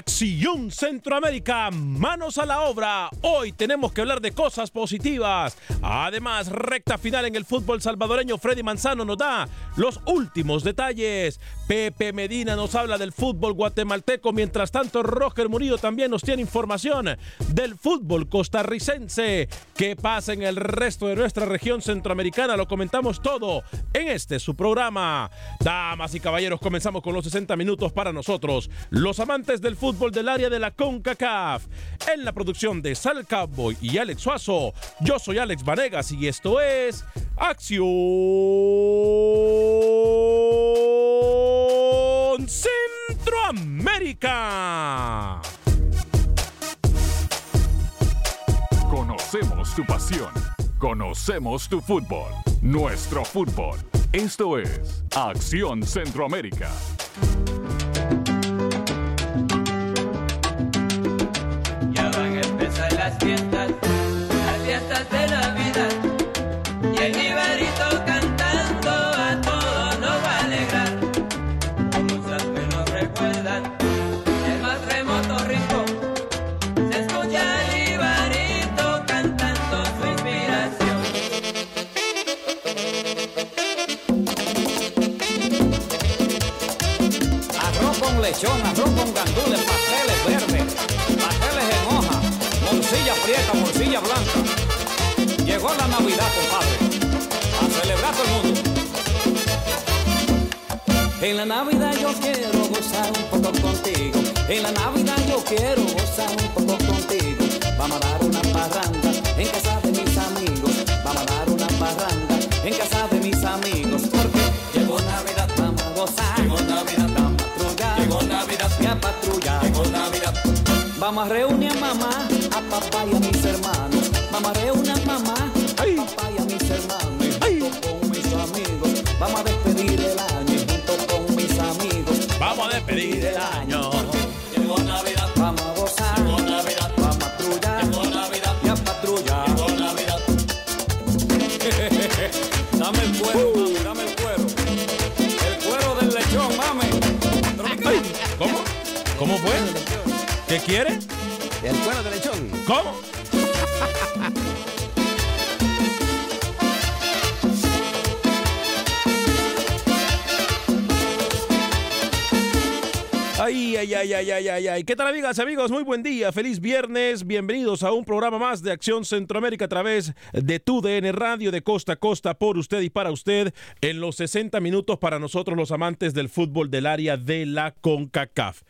Acción Centroamérica, manos a la obra. Hoy tenemos que hablar de cosas positivas. Además, recta final en el fútbol salvadoreño. Freddy Manzano nos da los últimos detalles. Pepe Medina nos habla del fútbol guatemalteco. Mientras tanto, Roger Murillo también nos tiene información del fútbol costarricense. ¿Qué pasa en el resto de nuestra región centroamericana? Lo comentamos todo en este su programa. Damas y caballeros, comenzamos con los 60 minutos para nosotros los amantes del fútbol del área de la CONCACAF. En la producción de Sal Cowboy y Alex Suazo, yo soy Alex Vanegas y esto es Acción Centroamérica. Conocemos tu pasión. Conocemos tu fútbol. Nuestro fútbol. Esto es Acción Centroamérica. La Navidad yo quiero gozar un poco contigo. En la Navidad yo quiero gozar un poco contigo. Vamos a dar una parranda en casa de mis amigos. Vamos a dar una parranda en casa de mis amigos. Porque llegó Navidad, vamos a gozar. Llegó Navidad, vamos a patrullar. Llegó Navidad, y a patrullar. Llegó Navidad. Vamos a reunir a mamá, a papá y a mis hermanos. ¿Cómo? Ay, ay, ay, ay, ay, ay, ay. ¿Qué tal, amigas y amigos? Muy buen día, feliz viernes. Bienvenidos a un programa más de Acción Centroamérica a través de tu DN Radio de costa a costa por usted y para usted en los 60 minutos para nosotros los amantes del fútbol del área de la CONCACAF.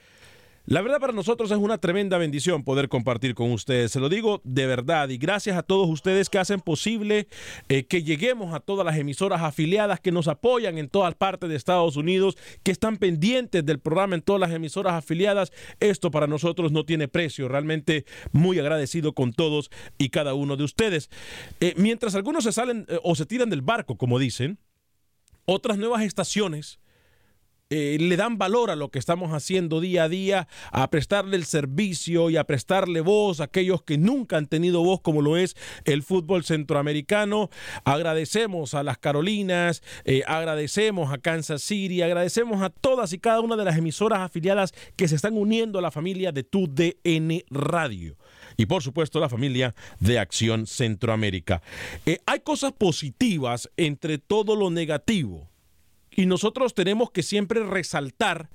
La verdad para nosotros es una tremenda bendición poder compartir con ustedes, se lo digo de verdad y gracias a todos ustedes que hacen posible eh, que lleguemos a todas las emisoras afiliadas que nos apoyan en todas partes de Estados Unidos, que están pendientes del programa en todas las emisoras afiliadas. Esto para nosotros no tiene precio, realmente muy agradecido con todos y cada uno de ustedes. Eh, mientras algunos se salen eh, o se tiran del barco, como dicen, otras nuevas estaciones eh, le dan valor a lo que estamos haciendo día a día, a prestarle el servicio y a prestarle voz a aquellos que nunca han tenido voz como lo es el fútbol centroamericano. Agradecemos a las Carolinas, eh, agradecemos a Kansas City, agradecemos a todas y cada una de las emisoras afiliadas que se están uniendo a la familia de tu DN Radio y por supuesto la familia de Acción Centroamérica. Eh, hay cosas positivas entre todo lo negativo y nosotros tenemos que siempre resaltar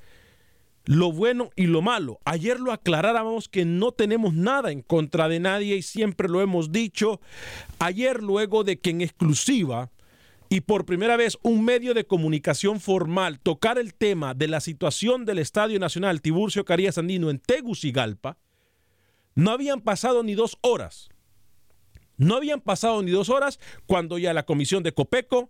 lo bueno y lo malo. Ayer lo aclarábamos que no tenemos nada en contra de nadie y siempre lo hemos dicho. Ayer luego de que en exclusiva y por primera vez un medio de comunicación formal tocar el tema de la situación del Estadio Nacional Tiburcio Carías Andino en Tegucigalpa, no habían pasado ni dos horas no habían pasado ni dos horas cuando ya la comisión de Copeco,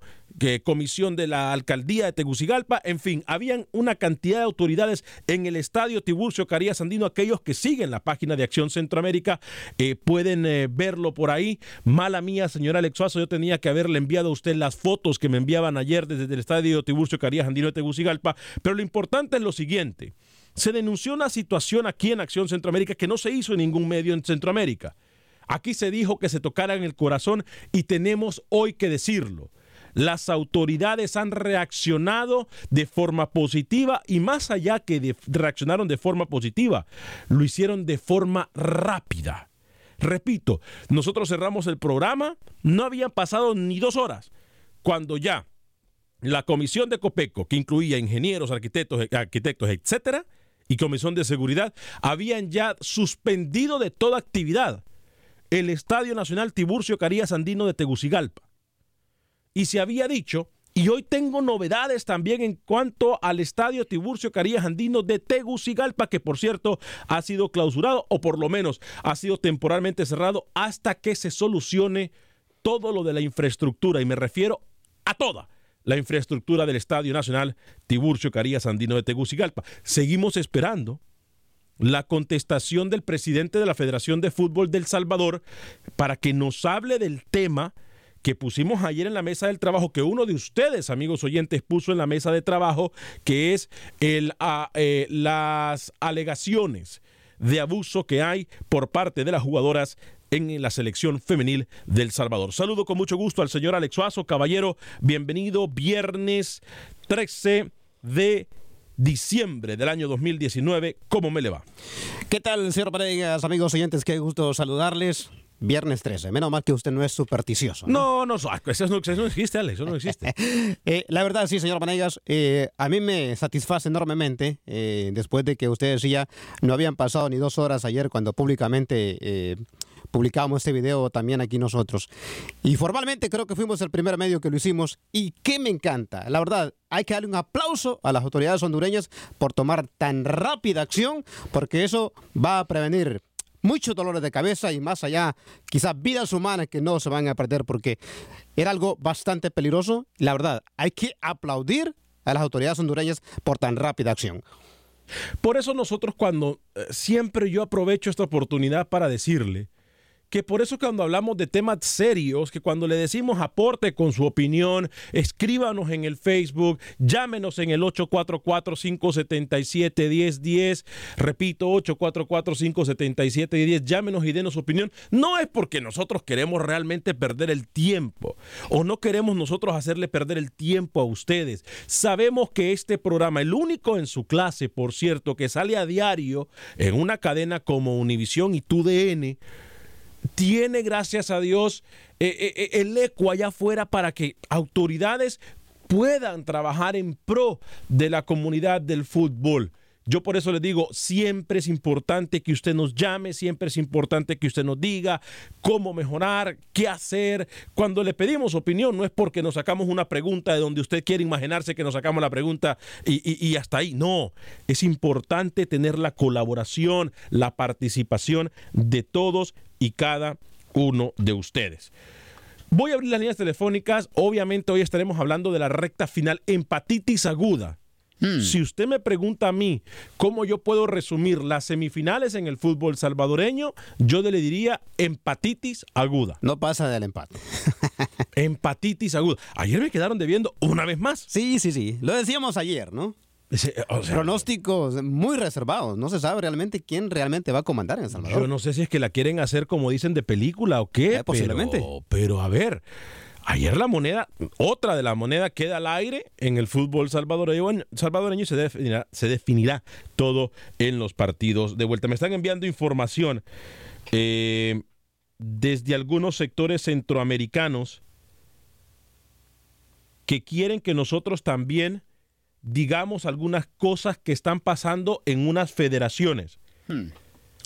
comisión de la alcaldía de Tegucigalpa, en fin, habían una cantidad de autoridades en el estadio Tiburcio Carías Andino. Aquellos que siguen la página de Acción Centroamérica eh, pueden eh, verlo por ahí. Mala mía, señora Alexuazo, yo tenía que haberle enviado a usted las fotos que me enviaban ayer desde el estadio Tiburcio Carías Andino de Tegucigalpa. Pero lo importante es lo siguiente. Se denunció una situación aquí en Acción Centroamérica que no se hizo en ningún medio en Centroamérica. Aquí se dijo que se tocara en el corazón y tenemos hoy que decirlo. Las autoridades han reaccionado de forma positiva y más allá que reaccionaron de forma positiva, lo hicieron de forma rápida. Repito, nosotros cerramos el programa, no habían pasado ni dos horas, cuando ya la comisión de Copeco, que incluía ingenieros, arquitectos, arquitectos, etcétera, y comisión de seguridad, habían ya suspendido de toda actividad el Estadio Nacional Tiburcio Carías Andino de Tegucigalpa. Y se había dicho, y hoy tengo novedades también en cuanto al Estadio Tiburcio Carías Andino de Tegucigalpa, que por cierto ha sido clausurado o por lo menos ha sido temporalmente cerrado hasta que se solucione todo lo de la infraestructura, y me refiero a toda la infraestructura del Estadio Nacional Tiburcio Carías Andino de Tegucigalpa. Seguimos esperando la contestación del presidente de la Federación de Fútbol del Salvador para que nos hable del tema que pusimos ayer en la mesa del trabajo, que uno de ustedes, amigos oyentes, puso en la mesa de trabajo, que es el, a, eh, las alegaciones de abuso que hay por parte de las jugadoras en la selección femenil del Salvador. Saludo con mucho gusto al señor Alex Suazo, caballero, bienvenido viernes 13 de diciembre del año 2019. ¿Cómo me le va? ¿Qué tal, señor Paredes, amigos oyentes? Qué gusto saludarles. Viernes 13. Menos mal que usted no es supersticioso. No, no, no, eso, no, eso no existe, Alex, eso no existe. eh, la verdad, sí, señor Panegas, eh, a mí me satisface enormemente, eh, después de que usted decía, no habían pasado ni dos horas ayer cuando públicamente publicamos este video también aquí nosotros. Y formalmente creo que fuimos el primer medio que lo hicimos y que me encanta. La verdad, hay que darle un aplauso a las autoridades hondureñas por tomar tan rápida acción, porque eso va a prevenir muchos dolores de cabeza y más allá, quizás vidas humanas que no se van a perder porque era algo bastante peligroso. La verdad, hay que aplaudir a las autoridades hondureñas por tan rápida acción. Por eso nosotros cuando eh, siempre yo aprovecho esta oportunidad para decirle que por eso cuando hablamos de temas serios, que cuando le decimos aporte con su opinión, escríbanos en el Facebook, llámenos en el 844-577-1010, repito, 844-577-1010, llámenos y denos su opinión. No es porque nosotros queremos realmente perder el tiempo o no queremos nosotros hacerle perder el tiempo a ustedes. Sabemos que este programa, el único en su clase, por cierto, que sale a diario en una cadena como Univisión y TUDN, tiene, gracias a Dios, eh, eh, eh, el eco allá afuera para que autoridades puedan trabajar en pro de la comunidad del fútbol Yo por eso les digo, siempre es importante que usted nos llame, siempre es importante que usted nos diga cómo mejorar, qué hacer. Cuando le pedimos opinión, no es porque nos sacamos una pregunta de donde usted quiere imaginarse que nos sacamos la pregunta y, y hasta ahí. No, es importante tener la colaboración, la participación de todos y cada uno de ustedes. Voy a abrir las líneas telefónicas. Obviamente hoy estaremos hablando de la recta final hepatitis aguda. Si usted me pregunta a mí cómo yo puedo resumir las semifinales en el fútbol salvadoreño, yo le diría empatitis aguda. No pasa del empate. empatitis aguda. Ayer me quedaron debiendo una vez más. Sí, sí, sí. Lo decíamos ayer, ¿no? O sea, Pronósticos muy reservados. No se sabe realmente quién realmente va a comandar en El Salvador. Yo no sé si es que la quieren hacer como dicen de película o qué. Eh, posiblemente. Pero, pero a ver, ayer la moneda, otra de la moneda queda al aire en el fútbol salvadoreño, salvadoreño y se definirá, se definirá todo en los partidos de vuelta. Me están enviando información eh, desde algunos sectores centroamericanos que quieren que nosotros también digamos algunas cosas que están pasando en unas federaciones. Hmm.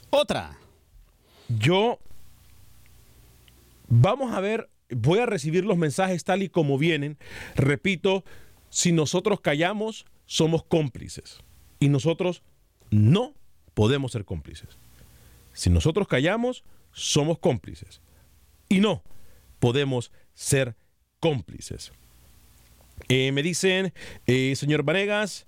Otra. Yo vamos a ver, voy a recibir los mensajes tal y como vienen. Repito, si nosotros callamos, somos cómplices. Y nosotros no podemos ser cómplices. Si nosotros callamos, somos cómplices. Y no podemos ser cómplices. Eh, me dicen, eh, señor Vanegas,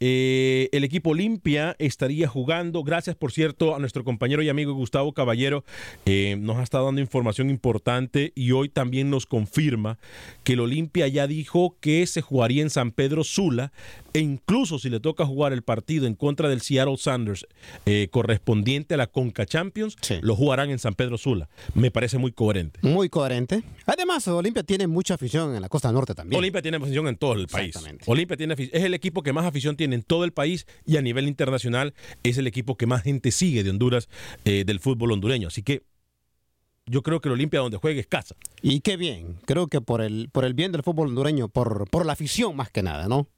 eh, el equipo Olimpia estaría jugando. Gracias, por cierto, a nuestro compañero y amigo Gustavo Caballero. Eh, nos ha estado dando información importante y hoy también nos confirma que el Olimpia ya dijo que se jugaría en San Pedro Sula e incluso si le toca jugar el partido en contra del Seattle Sanders eh, correspondiente a la Conca Champions, lo jugarán en San Pedro Sula. Me parece muy coherente. Muy coherente. Además, Olimpia tiene mucha afición en la costa norte también. Olimpia tiene afición en todo el país. Olimpia tiene es el equipo que más afición tiene en todo el país y a nivel internacional es el equipo que más gente sigue de Honduras eh, del fútbol hondureño. Así que yo creo que el Olimpia donde juegue es casa. Y qué bien, creo que por el, por el bien del fútbol hondureño, por, por la afición más que nada, ¿no?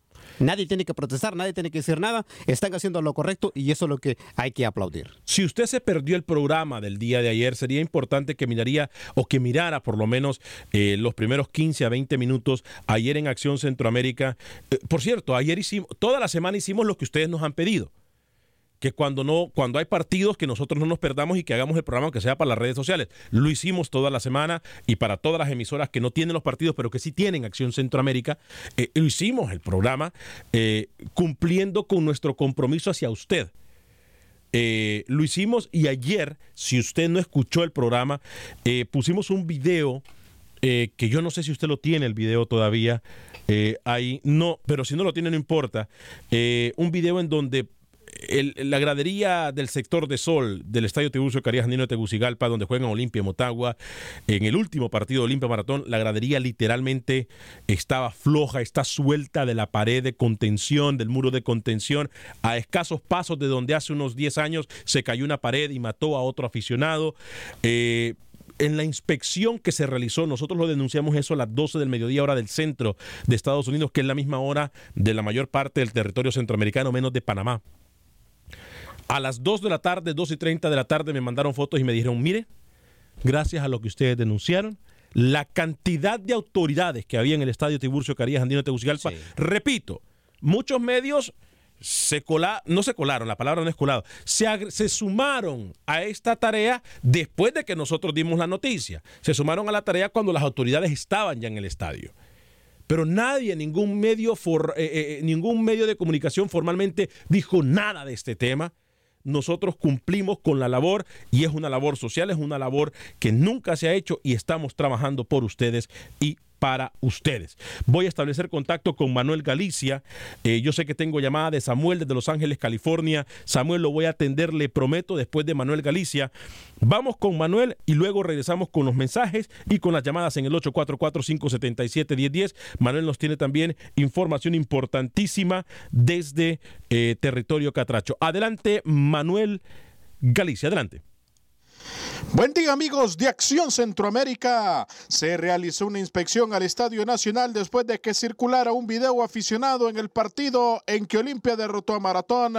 Nadie tiene que protestar, nadie tiene que decir nada. Están haciendo lo correcto y eso es lo que hay que aplaudir. Si usted se perdió el programa del día de ayer, sería importante que miraría o que mirara por lo menos eh, los primeros 15 a 20 minutos ayer en Acción Centroamérica. Eh, por cierto, ayer hicimos, toda la semana hicimos lo que ustedes nos han pedido que cuando no, cuando hay partidos que nosotros no nos perdamos y que hagamos el programa que sea para las redes sociales. Lo hicimos toda la semana y para todas las emisoras que no tienen los partidos, pero que sí tienen Acción Centroamérica, eh, lo hicimos el programa eh, cumpliendo con nuestro compromiso hacia usted. Eh, lo hicimos y ayer, si usted no escuchó el programa, pusimos un video que yo no sé si usted lo tiene el video todavía. ahí no, pero si no lo tiene no importa. un video en donde la gradería del sector de Sol del Estadio Tiburcio Carías Andino de Tegucigalpa, donde juegan Olimpia y Motagua, en el último partido de Olimpia Maratón, la gradería literalmente estaba floja, está suelta de la pared de contención, del muro de contención, a escasos pasos de donde hace unos 10 años se cayó una pared y mató a otro aficionado. Eh, en la inspección que se realizó, nosotros lo denunciamos eso a las 12 del mediodía hora del centro de Estados Unidos, que es la misma hora de la mayor parte del territorio centroamericano, menos de Panamá. A las 2 de la tarde, 2 y 30 de la tarde, me mandaron fotos y me dijeron, mire, gracias a lo que ustedes denunciaron, la cantidad de autoridades que había en el estadio Tiburcio Carías Andino Tegucigalpa, repito, muchos medios se colaron, no se colaron, la palabra no es colado, se, se, sumaron a esta tarea después de que nosotros dimos la noticia. Se sumaron a la tarea cuando las autoridades estaban ya en el estadio. Pero nadie, ningún medio, for, eh, eh, ningún medio de comunicación formalmente dijo nada de este tema nosotros cumplimos con la labor y es una labor social, es una labor que nunca se ha hecho y estamos trabajando por ustedes y para ustedes. Voy a establecer contacto con Manuel Galicia. Eh, yo sé que tengo llamada de Samuel desde Los Ángeles, California. Samuel lo voy a atender, le prometo, después de Manuel Galicia. Vamos con Manuel y luego regresamos con los mensajes y con las llamadas en el 844-577-1010. Manuel nos tiene también información importantísima desde eh, territorio Catracho. Adelante, Manuel Galicia, adelante. Buen día amigos de Acción Centroamérica. Se realizó una inspección al Estadio Nacional después de que circulara un video aficionado en el partido en que Olimpia derrotó a Maratón,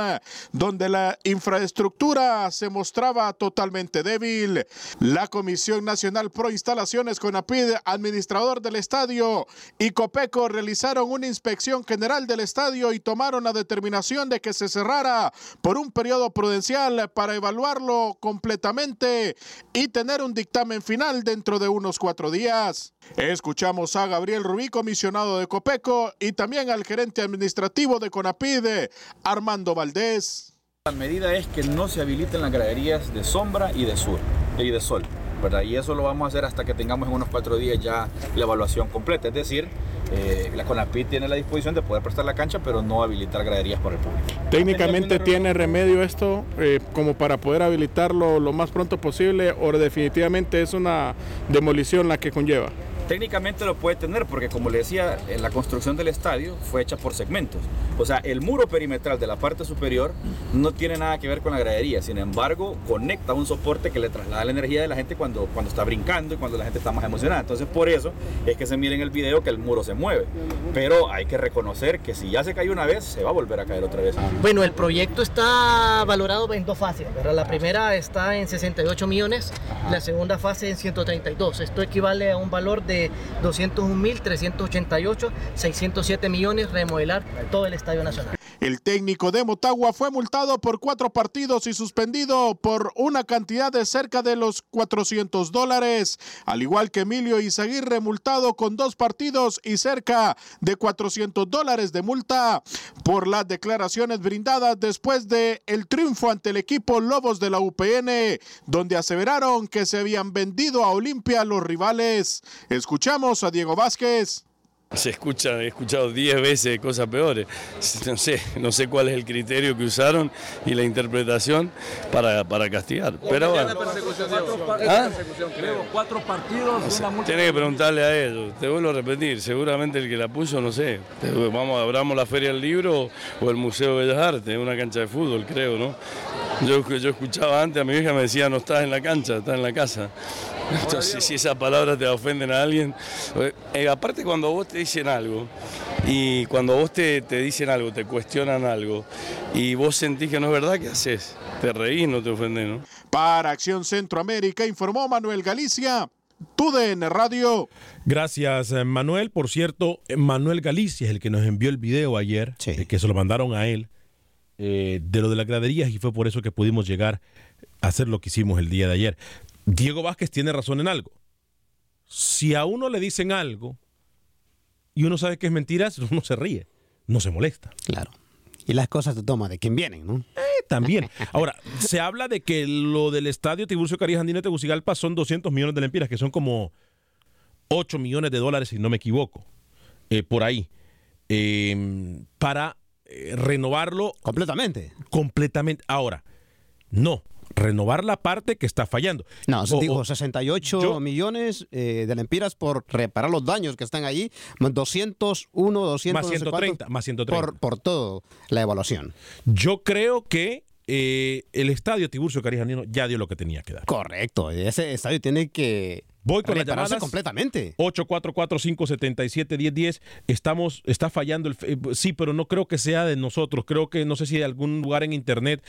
donde la infraestructura se mostraba totalmente débil. La Comisión Nacional Pro Instalaciones CONAPID, administrador del estadio y Copeco realizaron una inspección general del estadio y tomaron la determinación de que se cerrara por un periodo prudencial para evaluarlo completamente y tener un dictamen final dentro de unos cuatro días. Escuchamos a Gabriel Rubí, comisionado de Copeco, y también al gerente administrativo de Conapide, Armando Valdés. La medida es que no se habiliten las graderías de sombra y de sur y de sol. ¿Verdad? Y eso lo vamos a hacer hasta que tengamos en unos cuatro días ya la evaluación completa. Es decir, eh, la CONAPID tiene la disposición de poder prestar la cancha, pero no habilitar graderías por el público. ¿Técnicamente tiene remedio esto eh, como para poder habilitarlo lo más pronto posible o definitivamente es una demolición la que conlleva? Técnicamente lo puede tener porque como le decía, la construcción del estadio fue hecha por segmentos. O sea, el muro perimetral de la parte superior no tiene nada que ver con la gradería, sin embargo, conecta un soporte que le traslada la energía de la gente cuando, cuando está brincando y cuando la gente está más emocionada. Entonces, por eso es que se mira en el video que el muro se mueve. Pero hay que reconocer que si ya se cayó una vez, se va a volver a caer otra vez. Bueno, el proyecto está valorado en dos fases. La primera está en 68 millones, la segunda fase en 132. Esto equivale a un valor de 201.388, 607 millones remodelar todo el Estadio Nacional. El técnico de Motagua fue multado por cuatro partidos y suspendido por una cantidad de cerca de los 400 dólares, al igual que Emilio Izaguirre multado con dos partidos y cerca de 400 dólares de multa por las declaraciones brindadas después de el triunfo ante el equipo Lobos de la UPN, donde aseveraron que se habían vendido a Olimpia los rivales. Escuchamos a Diego Vázquez. Se escucha, he escuchado 10 veces cosas peores. No sé, no sé cuál es el criterio que usaron y la interpretación para, para castigar. Pero bueno. ¿Ah? Cuatro partidos. Tiene que preguntarle a ellos. Te vuelvo a repetir, seguramente el que la puso, no sé. Vamos, abramos la Feria del Libro o el Museo de Bellas Artes, una cancha de fútbol, creo, ¿no? Yo, yo escuchaba antes, a mi hija me decía, no estás en la cancha, estás en la casa. Entonces, si esas palabras te ofenden a alguien, eh, aparte cuando vos te dicen algo y cuando vos te, te, dicen algo, te cuestionan algo y vos sentís que no es verdad, ¿qué haces? Te reís, no te ofendes, ¿no? Para Acción Centroamérica informó Manuel Galicia. TUDN Radio. Gracias, eh, Manuel. Por cierto, eh, Manuel Galicia es el que nos envió el video ayer, que se lo mandaron a él, de lo de las graderías, y fue por eso que pudimos llegar a hacer lo que hicimos el día de ayer. Diego Vázquez tiene razón en algo. Si a uno le dicen algo y uno sabe que es mentira, uno se ríe, no se molesta. Claro. Y las cosas se toman de quien vienen, ¿no? Eh, también. Ahora, se habla de que lo del estadio Tiburcio Carías Andino Tegucigalpa son 200 millones de lempiras, que son como 8 millones de dólares, si no me equivoco, eh, por ahí, eh, para eh, renovarlo. Completamente. Completamente. Ahora, no, renovar la parte que está fallando. No, se dijo 68 millones eh, de lempiras por reparar los daños que están allí, más 201, 200 más 130, más 130. Por, por todo la evaluación. Yo creo que eh, el estadio Tiburcio Carijanino ya dio lo que tenía que dar. Correcto, ese estadio tiene que Voy con las llamadas. completamente. 844-577-1010. Estamos, está fallando el. Sí, pero no creo que sea de nosotros. Creo que no sé si de algún lugar en internet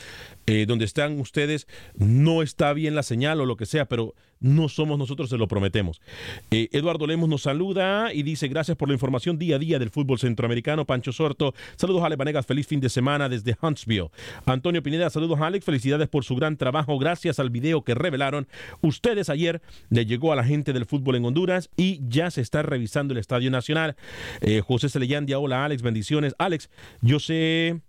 eh, donde están ustedes no está bien la señal o lo que sea, pero no somos nosotros, se lo prometemos. Eh, Eduardo Lemos nos saluda y dice: Gracias por la información día a día del fútbol centroamericano. Pancho Sorto, saludos a Ale Vanegas, feliz fin de semana desde Huntsville. Antonio Pineda, saludos Alex, felicidades por su gran trabajo. Gracias al video que revelaron ustedes ayer, le llegó a la gente del fútbol en Honduras y ya se está revisando el Estadio Nacional. Eh, José Celeyandia, hola Alex, bendiciones. Alex, yo sé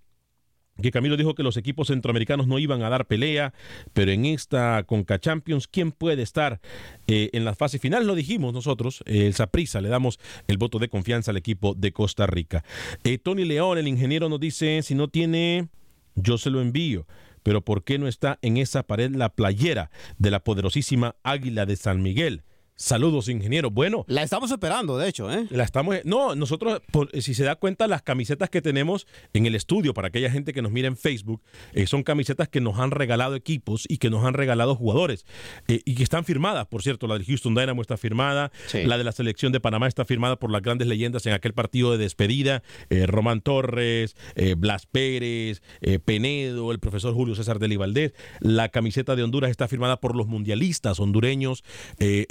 que Camilo dijo que los equipos centroamericanos no iban a dar pelea, pero en esta Conca Champions, ¿quién puede estar eh, en la fase final? Lo dijimos nosotros, eh, el Saprisa, le damos el voto de confianza al equipo de Costa Rica. Eh, Tony León, el ingeniero, nos dice, si no tiene, yo se lo envío pero ¿por qué no está en esa pared la playera de la poderosísima Águila de San Miguel? Saludos, ingeniero. Bueno. La estamos esperando, de hecho, ¿eh? La estamos. No, nosotros, por- si se da cuenta, las camisetas que tenemos en el estudio, para aquella gente que nos mira en Facebook, eh, son camisetas que nos han regalado equipos y que nos han regalado jugadores. eh, y que están firmadas, por cierto. La del Houston Dynamo está firmada. La de la selección de Panamá está firmada por las grandes leyendas en aquel partido de despedida. eh, Román Torres, eh, Blas Pérez, eh, Penedo, el profesor Julio César Deli Valdés. La camiseta de Honduras está firmada por los mundialistas hondureños. Eh,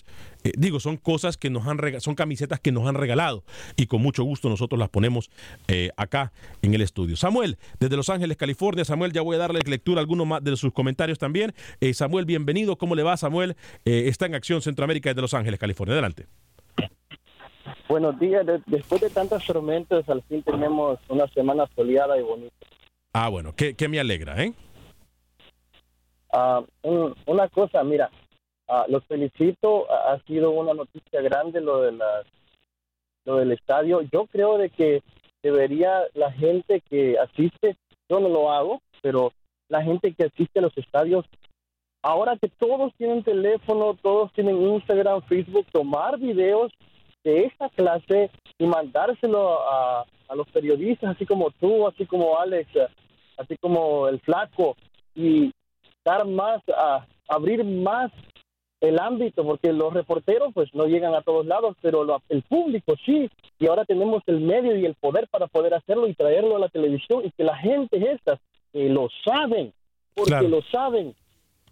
entonces, eh, digo, son cosas que nos han son camisetas que nos han regalado y con mucho gusto nosotros las ponemos eh, acá en el estudio. Samuel, desde Los Ángeles, California. Samuel, ya voy a darle lectura a algunos más de sus comentarios también. Eh, Samuel, bienvenido. ¿Cómo le va, Samuel? Está en Acción Centroamérica desde Los Ángeles, California. Adelante. Buenos días. De- después de tantas tormentas, al fin tenemos una semana soleada y bonita. Ah, bueno, que, que me alegra, ¿eh? Ah, un- una cosa, mira, ah, los felicito. Ha sido una noticia grande lo de las, lo del estadio. Yo creo de que debería la gente que asiste, yo no lo hago, pero la gente que asiste a los estadios, ahora que todos tienen teléfono, todos tienen Instagram, Facebook, tomar videos de esta clase y mandárselo a, a los periodistas, así como tú, así como Alex, así como el flaco, y dar más, a abrir más el ámbito, porque los reporteros pues no llegan a todos lados, pero lo- el público sí, y ahora tenemos el medio y el poder para poder hacerlo y traerlo a la televisión y que la gente estas que lo saben, porque Claro. lo saben,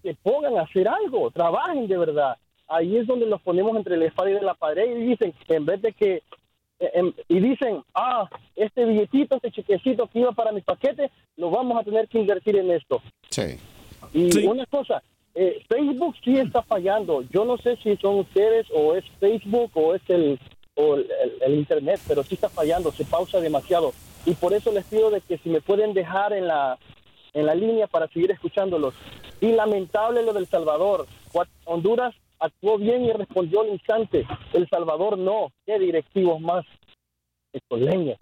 se pongan a hacer algo, trabajen de verdad. Ahí es donde los ponemos entre la espada y la pared y dicen, en vez de que eh, em, y dicen, ah, este billetito, este chequecito que iba para mi paquete, lo vamos a tener que invertir en esto. Sí. Y una cosa, eh, Facebook sí está fallando. Yo no sé si son ustedes o es Facebook o es el, o el, el- Internet, pero sí está fallando, se pausa demasiado. Y por eso les pido de que si me pueden dejar en la, en la línea para seguir escuchándolos. Y lamentable lo del Salvador. Honduras actuó bien y respondió al instante. El Salvador no. ¿Qué directivos más? Esto leña.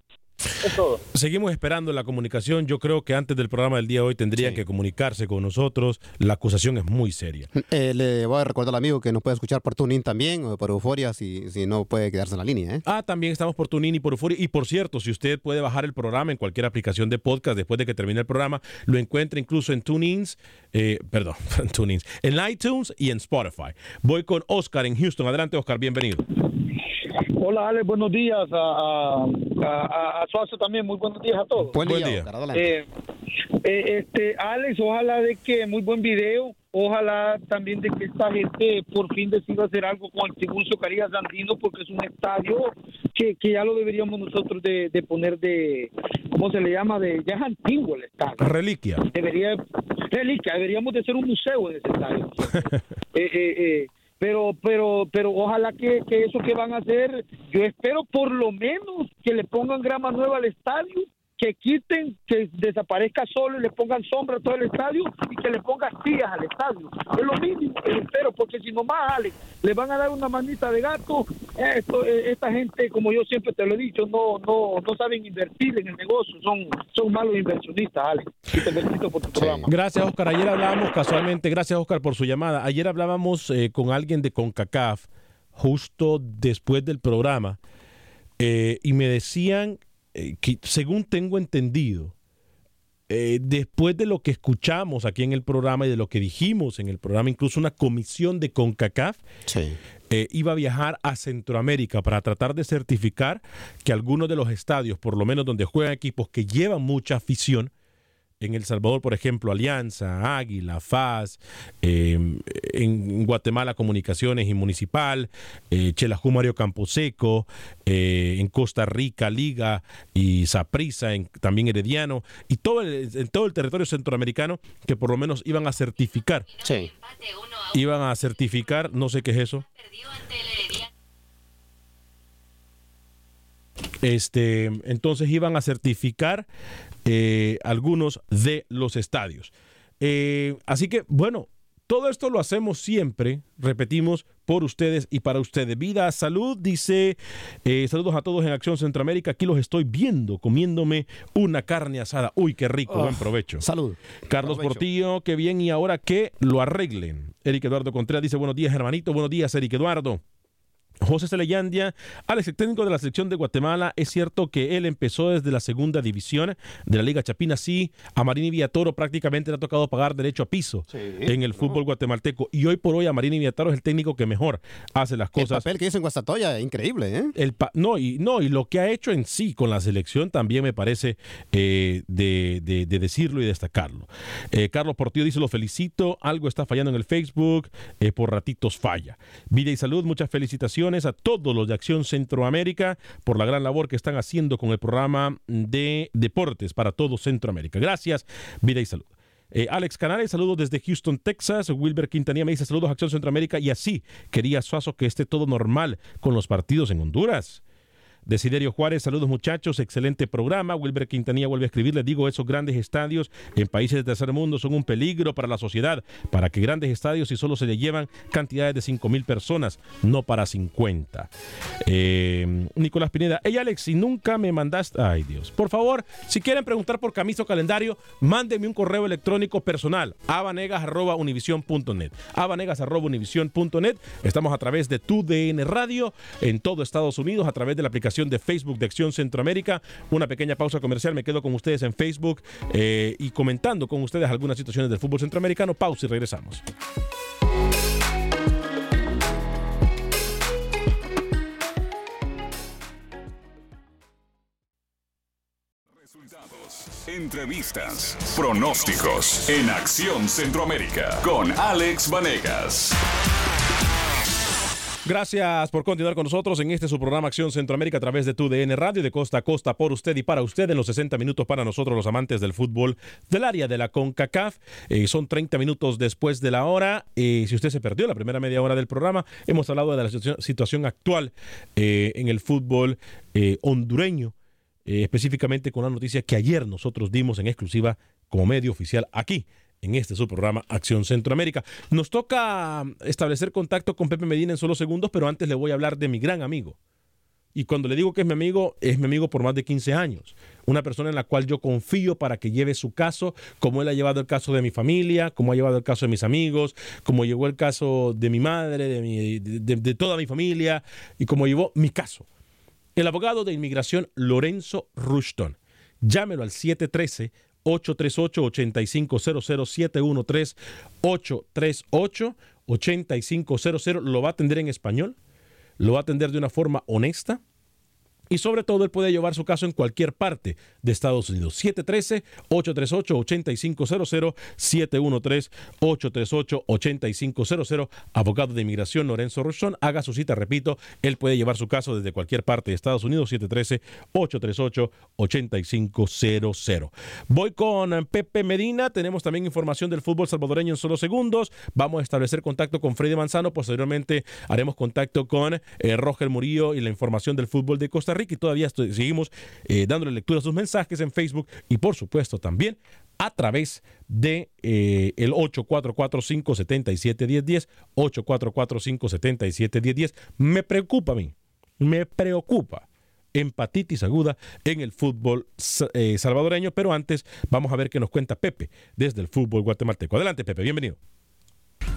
Es todo. Seguimos esperando la comunicación. Yo creo que antes del programa del día de hoy tendrían que comunicarse con nosotros. La acusación es muy seria. Eh, le voy a recordar al amigo que nos puede escuchar por TuneIn también o por Euforia si, si no puede quedarse en la línea. ¿eh? Ah, también estamos por TuneIn y por Euforia. Y por cierto, si usted puede bajar el programa en cualquier aplicación de podcast después de que termine el programa, lo encuentra incluso en TuneIn, eh, perdón, en TuneIn, en iTunes y en Spotify. Voy con Oscar en Houston. Adelante, Oscar, bienvenido. Hola, Alex, buenos días. A, a, a, a Suazo también, muy buenos días a todos. Buen Buen día. Adelante. Eh, eh, este, Alex, ojalá de que muy buen video. Ojalá también de que esta gente por fin decida hacer algo con el Tiburcio Carías Andino, porque es un estadio que, que ya lo deberíamos nosotros de, de poner de, ¿cómo se le llama? De, ya es antiguo el estadio. Reliquia. Debería, reliquia, deberíamos de hacer un museo en ese estadio. Eh, eh, eh, pero pero pero ojalá que, que eso que van a hacer yo espero por lo menos que le pongan grama nueva al estadio que quiten que desaparezca solo y le pongan sombra a todo el estadio y que le pongan sillas al estadio. Es lo mínimo que espero porque si nomás Alex le van a dar una manita de gato. Esto, eh, esta gente como yo siempre te lo he dicho no no no saben invertir en el negocio. Son son malos inversionistas Alex. Y te felicito por tu programa. Gracias, Oscar. Ayer hablábamos casualmente, gracias, Oscar, por su llamada. Ayer hablábamos eh, con alguien de CONCACAF justo después del programa eh, y me decían eh, que, según tengo entendido, eh, después de lo que escuchamos aquí en el programa y de lo que dijimos en el programa, incluso una comisión de CONCACAF eh, iba a viajar a Centroamérica para tratar de certificar que algunos de los estadios, por lo menos donde juegan equipos que llevan mucha afición, en El Salvador, por ejemplo, Alianza, Águila, FAS, eh, en Guatemala Comunicaciones y Municipal, eh, Chelajú Mario Camposeco, eh, en Costa Rica Liga y Saprissa, en, también Herediano, y todo el, en todo el territorio centroamericano que por lo menos iban a certificar. Iban a certificar, no sé qué es eso. Este, entonces iban a certificar eh, algunos de los estadios. Eh, así que, bueno, todo esto lo hacemos siempre, repetimos, por ustedes y para ustedes. Vida, salud, dice, eh, saludos a todos en Acción Centroamérica, aquí los estoy viendo, comiéndome una carne asada. Uy, qué rico, Oh, buen provecho. Salud. Carlos Provecho. Portillo, qué bien, y ahora que lo arreglen. Eric Eduardo Contreras dice buenos días, hermanito. Buenos días, Eric Eduardo. José Celeyandia, Alex, el técnico de la selección de Guatemala, es cierto que él empezó desde la segunda división de la Liga Chapina, sí, a Marini Villatoro prácticamente le ha tocado pagar derecho a piso en el fútbol guatemalteco y hoy por hoy a Marini Villatoro es el técnico que mejor hace las cosas. El papel que hizo en Guastatoya, increíble, ¿eh? El no, y, no, y lo que ha hecho en sí con la selección también me parece eh, de, de, de, decirlo y destacarlo. Eh, Carlos Portillo dice, lo felicito, algo está fallando en el Facebook, eh, por ratitos falla. Vida y salud, muchas felicitaciones a todos los de Acción Centroamérica por la gran labor que están haciendo con el programa de deportes para todo Centroamérica. Gracias, vida y salud. Eh, Alex Canales, saludos desde Houston, Texas. Wilber Quintanilla me dice saludos a Acción Centroamérica y así quería Suazo que esté todo normal con los partidos en Honduras. Desiderio Juárez, saludos muchachos, excelente programa. Wilber Quintanilla vuelve a escribir, les digo, esos grandes estadios en países de tercer mundo son un peligro para la sociedad, para que grandes estadios y solo se le llevan cantidades de 5 mil personas, no para 50. Eh, Nicolás Pineda, hey Alex, si nunca me mandaste, ay Dios, por favor, si quieren preguntar por camisa o calendario, mándenme un correo electrónico personal, abanegas.univision.net, abanegas.univision.net, estamos a través de tu DN Radio en todo Estados Unidos, a través de la aplicación de Facebook de Acción Centroamérica. Una pequeña pausa comercial. Me quedo con ustedes en Facebook eh, y comentando con ustedes algunas situaciones del fútbol centroamericano. Pausa y regresamos. Resultados, entrevistas, pronósticos en Acción Centroamérica con Alex Vanegas. Gracias por continuar con nosotros en este su programa Acción Centroamérica a través de tu DN Radio de costa a costa por usted y para usted en los 60 minutos para nosotros los amantes del fútbol del área de la CONCACAF. Eh, son 30 minutos después de la hora. Eh, si usted se perdió la primera media hora del programa, hemos hablado de la situación, actual eh, en el fútbol eh, hondureño, específicamente con la noticia que ayer nosotros dimos en exclusiva como medio oficial aquí en este su programa Acción Centroamérica. Nos toca establecer contacto con Pepe Medina en solo segundos, pero antes le voy a hablar de mi gran amigo. Y cuando le digo que es mi amigo, es mi amigo por más de 15 años. Una persona en la cual yo confío para que lleve su caso, como él ha llevado el caso de mi familia, como ha llevado el caso de mis amigos, como llevó el caso de mi madre, de, mi, toda mi familia, y como llevó mi caso. El abogado de inmigración Lorenzo Rushton. Llámelo al 713 838-8500 713-838-8500. Lo va a atender en español, lo va a atender de una forma honesta y sobre todo él puede llevar su caso en cualquier parte de Estados Unidos. 713-838-8500, 713-838-8500, abogado de inmigración Lorenzo Rochón. Haga su cita, repito, él puede llevar su caso desde cualquier parte de Estados Unidos, 713-838-8500. Voy con Pepe Medina, tenemos también información del fútbol salvadoreño en solo segundos. Vamos a establecer contacto con Freddy Manzano, posteriormente haremos contacto con eh, Roger Murillo y la información del fútbol de Costa Rica y todavía seguimos eh, dándole lectura a sus mensajes en Facebook y por supuesto también a través de eh, el 844-577-1010, 844-577-1010. Me preocupa a mí, me preocupa empatitis aguda en el fútbol eh, salvadoreño, pero antes vamos a ver qué nos cuenta Pepe desde el fútbol guatemalteco. Adelante Pepe, bienvenido.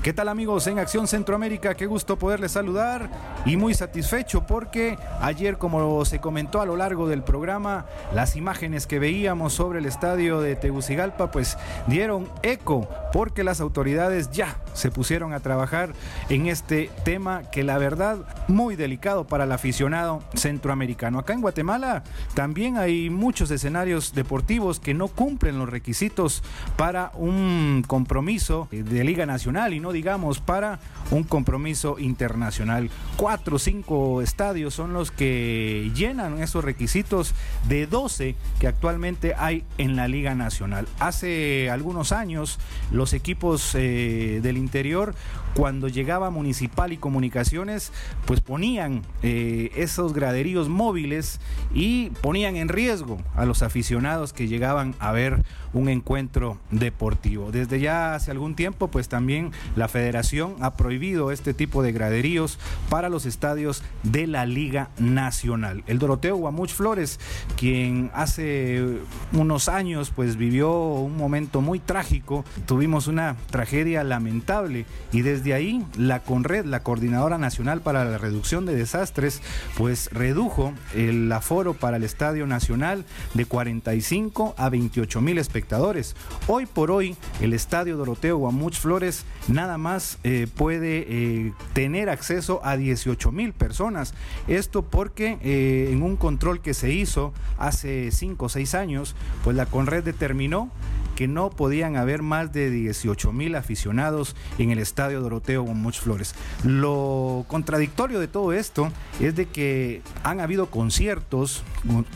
¿Qué tal amigos en Acción Centroamérica? Qué gusto poderles saludar y muy satisfecho porque ayer, como se comentó a lo largo del programa, las imágenes que veíamos sobre el estadio de Tegucigalpa pues dieron eco porque las autoridades ya se pusieron a trabajar en este tema que la verdad muy delicado para el aficionado centroamericano. Acá en Guatemala también hay muchos escenarios deportivos que no cumplen los requisitos para un compromiso de Liga Nacional y no digamos para un compromiso internacional. Cuatro o cinco estadios son los que llenan esos requisitos de 12 que actualmente hay en la Liga Nacional. Hace algunos años los equipos eh, del interior cuando llegaba Municipal y Comunicaciones, pues ponían eh, esos graderíos móviles y ponían en riesgo a los aficionados que llegaban a ver un encuentro deportivo. Desde ya hace algún tiempo, pues también la federación ha prohibido este tipo de graderíos para los estadios de la Liga Nacional. El Doroteo Guamuch Flores, quien hace unos años pues vivió un momento muy trágico, tuvimos una tragedia lamentable y desde ahí la CONRED, la Coordinadora Nacional para la Reducción de Desastres, pues redujo el aforo para el Estadio Nacional de 45 a 28 mil espectadores. Hoy por hoy el Estadio Doroteo Guamuch Flores nada más eh, puede eh, tener acceso a 18 mil personas. Esto porque eh, en un control que se hizo hace 5 o 6 años, pues la CONRED determinó que no podían haber más de 18 mil aficionados en el estadio Doroteo Much Flores. Lo contradictorio de todo esto es de que han habido conciertos,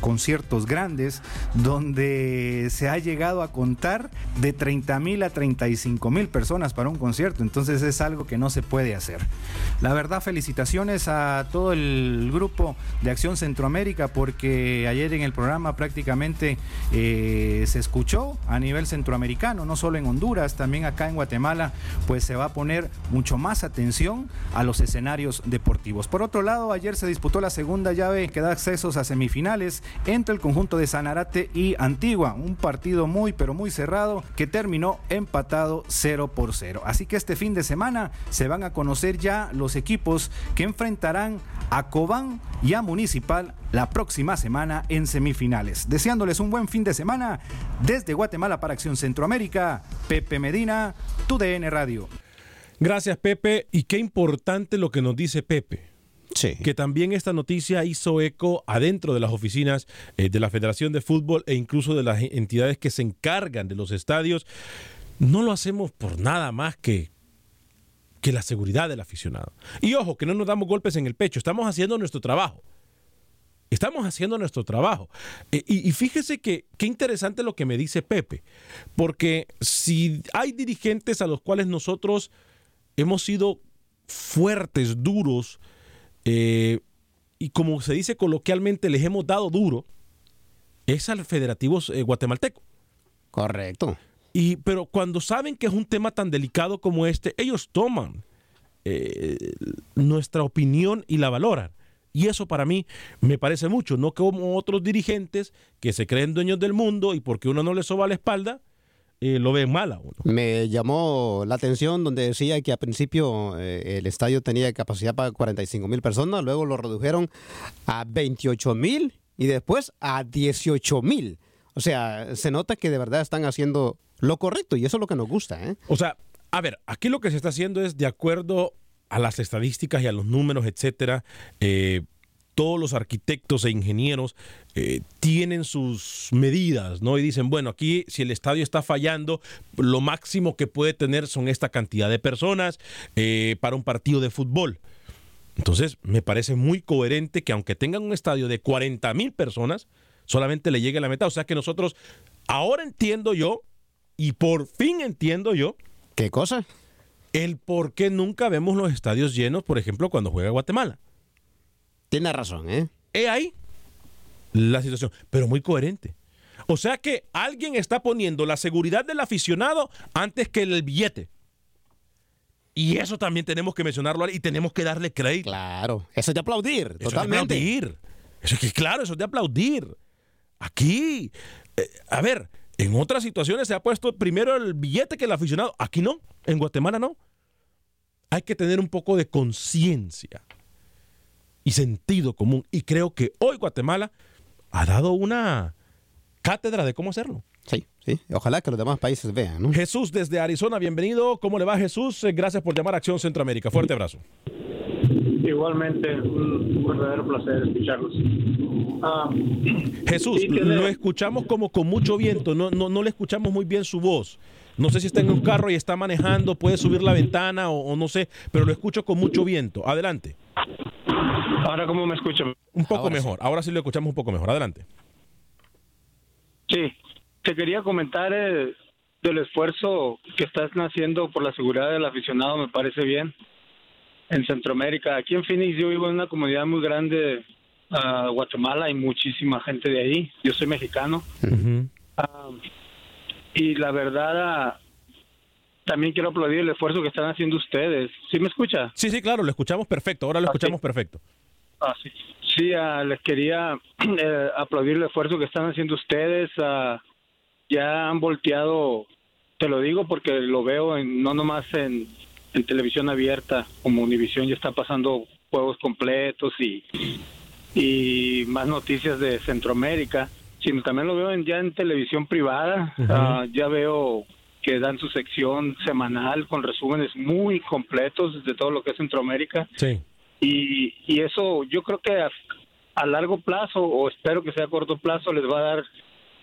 conciertos grandes, donde se ha llegado a contar de 30 mil a 35 mil personas para un concierto. Entonces es algo que no se puede hacer. La verdad, felicitaciones a todo el grupo de Acción Centroamérica porque ayer en el programa prácticamente eh, se escuchó a nivel centroamericano, no solo en Honduras, también acá en Guatemala, pues se va a poner mucho más atención a los escenarios deportivos. Por otro lado, ayer se disputó la segunda llave que da accesos a semifinales entre el conjunto de Sanarate y Antigua, un partido muy pero muy cerrado que terminó empatado 0 por 0. Así que este fin de semana se van a conocer ya los equipos que enfrentarán a Cobán y a Municipal la próxima semana en semifinales. Deseándoles un buen fin de semana desde Guatemala para Acción Centroamérica, Pepe Medina, tu DN Radio. Gracias Pepe y qué importante lo que nos dice Pepe. Sí. Que también esta noticia hizo eco adentro de las oficinas eh, de la Federación de Fútbol e incluso de las entidades que se encargan de los estadios. No lo hacemos por nada más que que la seguridad del aficionado. Y ojo, que no nos damos golpes en el pecho, estamos haciendo nuestro trabajo. Estamos haciendo nuestro trabajo. E, y, y, fíjese que qué interesante lo que me dice Pepe, porque si hay dirigentes a los cuales nosotros hemos sido fuertes, duros, eh, y como se dice coloquialmente, les hemos dado duro, es al federativo eh, guatemalteco. Correcto. Y, pero cuando saben que es un tema tan delicado como este, ellos toman eh, nuestra opinión y la valoran. Y eso para mí me parece mucho, no como otros dirigentes que se creen dueños del mundo y porque uno no les soba la espalda, eh, lo ven mal a uno. Me llamó la atención donde decía que al principio eh, el estadio tenía capacidad para 45 mil personas, luego lo redujeron a 28 mil y después a 18 mil. O sea, se nota que de verdad están haciendo lo correcto y eso es lo que nos gusta. ¿eh? O sea, a ver, aquí lo que se está haciendo es de acuerdo a las estadísticas y a los números, etcétera. Eh, todos los arquitectos e ingenieros eh, tienen sus medidas, ¿no? Y dicen, bueno, aquí si el estadio está fallando, lo máximo que puede tener son esta cantidad de personas eh, para un partido de fútbol. Entonces, me parece muy coherente que aunque tengan un estadio de 40 mil personas, solamente le llegue la meta. O sea que nosotros, ahora entiendo yo, y por fin entiendo yo. ¿Qué cosa? El por qué nunca vemos los estadios llenos, por ejemplo, cuando juega Guatemala. Tiene razón, ¿eh? He ahí la situación, pero muy coherente. O sea que alguien está poniendo la seguridad del aficionado antes que el billete. Y eso también tenemos que mencionarlo y tenemos que darle crédito. Claro, eso es de aplaudir, eso totalmente. Es de aplaudir. Eso es que, claro, eso es de aplaudir. Aquí, eh, a ver, en otras situaciones se ha puesto primero el billete que el aficionado. Aquí no, en Guatemala no. Hay que tener un poco de conciencia y sentido común. Y creo que hoy Guatemala ha dado una cátedra de cómo hacerlo. Sí, sí. Ojalá que los demás países vean. ¿no? Jesús desde Arizona, bienvenido. ¿Cómo le va Jesús? Eh, Gracias por llamar a Acción Centroamérica. Fuerte abrazo. Igualmente, un verdadero placer escucharlos. Ah, Jesús, sí, lo escuchamos como con mucho viento, no, no, no le escuchamos muy bien su voz. No sé si está en un carro y está manejando, puede subir la ventana o, o no sé, pero lo escucho con mucho viento. Adelante. Ahora, ¿cómo me escuchan? Un poco mejor. Ahora sí lo escuchamos un poco mejor. Adelante. Sí, te quería comentar eh, del esfuerzo que estás haciendo por la seguridad del aficionado, me parece bien. En Centroamérica, aquí en Phoenix yo vivo en una comunidad muy grande, ah, Guatemala, hay muchísima gente de ahí. Yo soy mexicano. Ah, y la verdad, ah, también quiero aplaudir el esfuerzo que están haciendo ustedes. ¿Sí me escucha? Sí, sí, claro, lo escuchamos perfecto. Ahora lo escuchamos perfecto. Ah, sí. Sí, ah, les quería eh, aplaudir el esfuerzo que están haciendo ustedes. ah, ya han volteado, te lo digo porque lo veo en- no nomás en, en televisión abierta, como Univisión ya está pasando juegos completos y, y más noticias de Centroamérica, sino también lo veo en- ya en televisión privada. Ah, ya veo que dan su sección semanal con resúmenes muy completos de todo lo que es Centroamérica. Sí. Y, y eso yo creo que a, a largo plazo, o espero que sea a corto plazo, les va a dar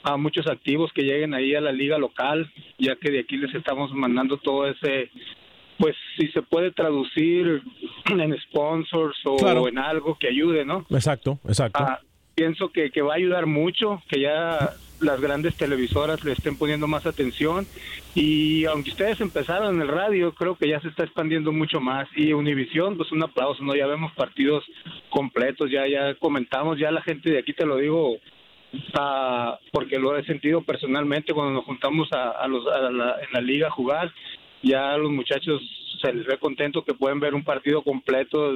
a muchos activos que lleguen ahí a la liga local, ya que de aquí les estamos mandando todo ese, pues si se puede traducir en sponsors o Claro. en algo que ayude, ¿no? Exacto, exacto. Ah, pienso que, que va a ayudar mucho, que ya las grandes televisoras le estén poniendo más atención y aunque ustedes empezaron en el radio, creo que ya se está expandiendo mucho más y Univisión, pues un aplauso, ¿no? Ya vemos partidos completos, ya ya comentamos, ya la gente de aquí te lo digo, ah, porque lo he sentido personalmente cuando nos juntamos a, los, a la, en la liga a jugar, ya los muchachos se les ve contento que pueden ver un partido completo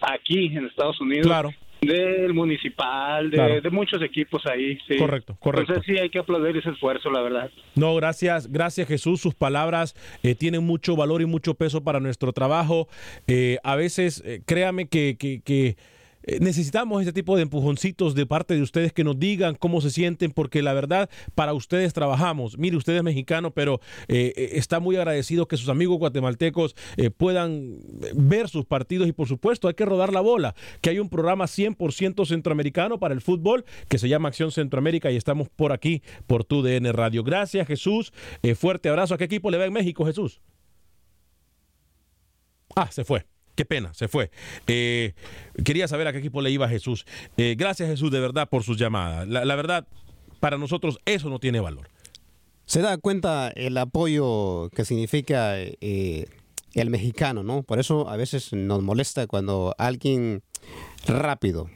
aquí en Estados Unidos. Claro. Del municipal, de, Claro. de muchos equipos ahí. Sí. Correcto, correcto. Entonces sí hay que aplaudir ese esfuerzo, la verdad. No, gracias, gracias Jesús. Sus palabras eh, tienen mucho valor y mucho peso para nuestro trabajo. Eh, a veces, eh, créame que, que- que, necesitamos ese tipo de empujoncitos de parte de ustedes que nos digan cómo se sienten, porque la verdad, para ustedes trabajamos. Mire, usted es mexicano, pero eh, eh, está muy agradecido que sus amigos guatemaltecos eh, puedan ver sus partidos y por supuesto hay que rodar la bola, que hay un programa 100% centroamericano para el fútbol que se llama Acción Centroamérica y estamos por aquí, por tu DN Radio. Gracias Jesús, Eh, fuerte abrazo. ¿A qué equipo le va en México Jesús? Ah, se fue. Qué pena, se fue. Eh, quería saber a qué equipo le iba Jesús. Eh, gracias Jesús de verdad por sus llamadas. La, verdad, para nosotros eso no tiene valor. Se da cuenta el apoyo que significa eh, el mexicano, ¿no? Por eso a veces nos molesta cuando alguien rápido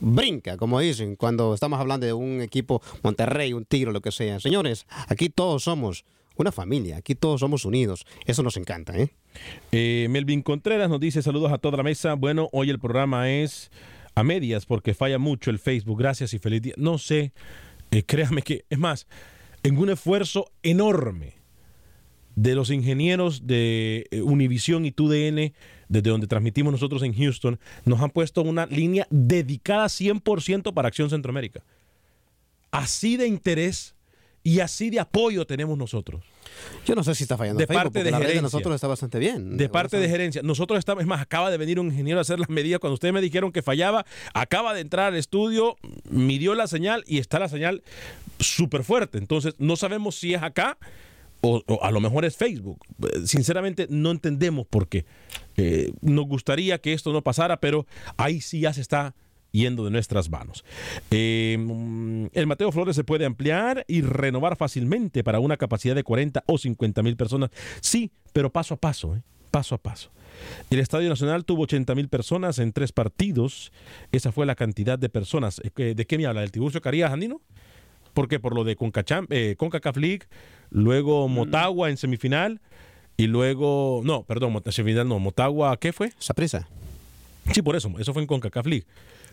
brinca, como dicen, cuando estamos hablando de un equipo Monterrey, un Tigre, lo que sea. Señores, aquí todos somos una familia, aquí todos somos unidos. Eso nos encanta, ¿eh? Eh, Melvin Contreras nos dice saludos a toda la mesa. Bueno, hoy el programa es a medias porque falla mucho el Facebook. Gracias y feliz día. No sé, eh, créame que, es más, en un esfuerzo enorme de los ingenieros de eh, Univision y TUDN, desde donde transmitimos nosotros en Houston, nos han puesto una línea dedicada 100% para Acción Centroamérica. Así de interés y así de apoyo tenemos nosotros. Yo no sé si está fallando De Facebook, parte de la red de gerencia. nosotros está bastante bien. De parte de gerencia. Nosotros estamos, es más, acaba de venir un ingeniero a hacer las medidas. Cuando ustedes me dijeron que fallaba, acaba de entrar al estudio, midió la señal y está la señal súper fuerte. Entonces, no sabemos si es acá o, o a lo mejor es Facebook. Sinceramente, no entendemos por qué. Eh, nos gustaría que esto no pasara, pero ahí sí ya se está yendo de nuestras manos. Eh, mm, el Mateo Flores se puede ampliar y renovar fácilmente para una capacidad de 40 o 50 mil personas. Sí, pero paso a paso, ¿eh? paso a paso. El Estadio Nacional tuvo 80 mil personas en tres partidos. Esa fue la cantidad de personas. Eh, ¿De qué me habla? ¿Del Tiburcio Carías Andino? ¿Por qué? Por lo de Concacham, eh, CONCACAF League, luego Motagua en semifinal y luego, no, perdón, semifinal no, Motagua, ¿qué fue? Saprisa. Sí, por eso, eso fue en CONCACAF League.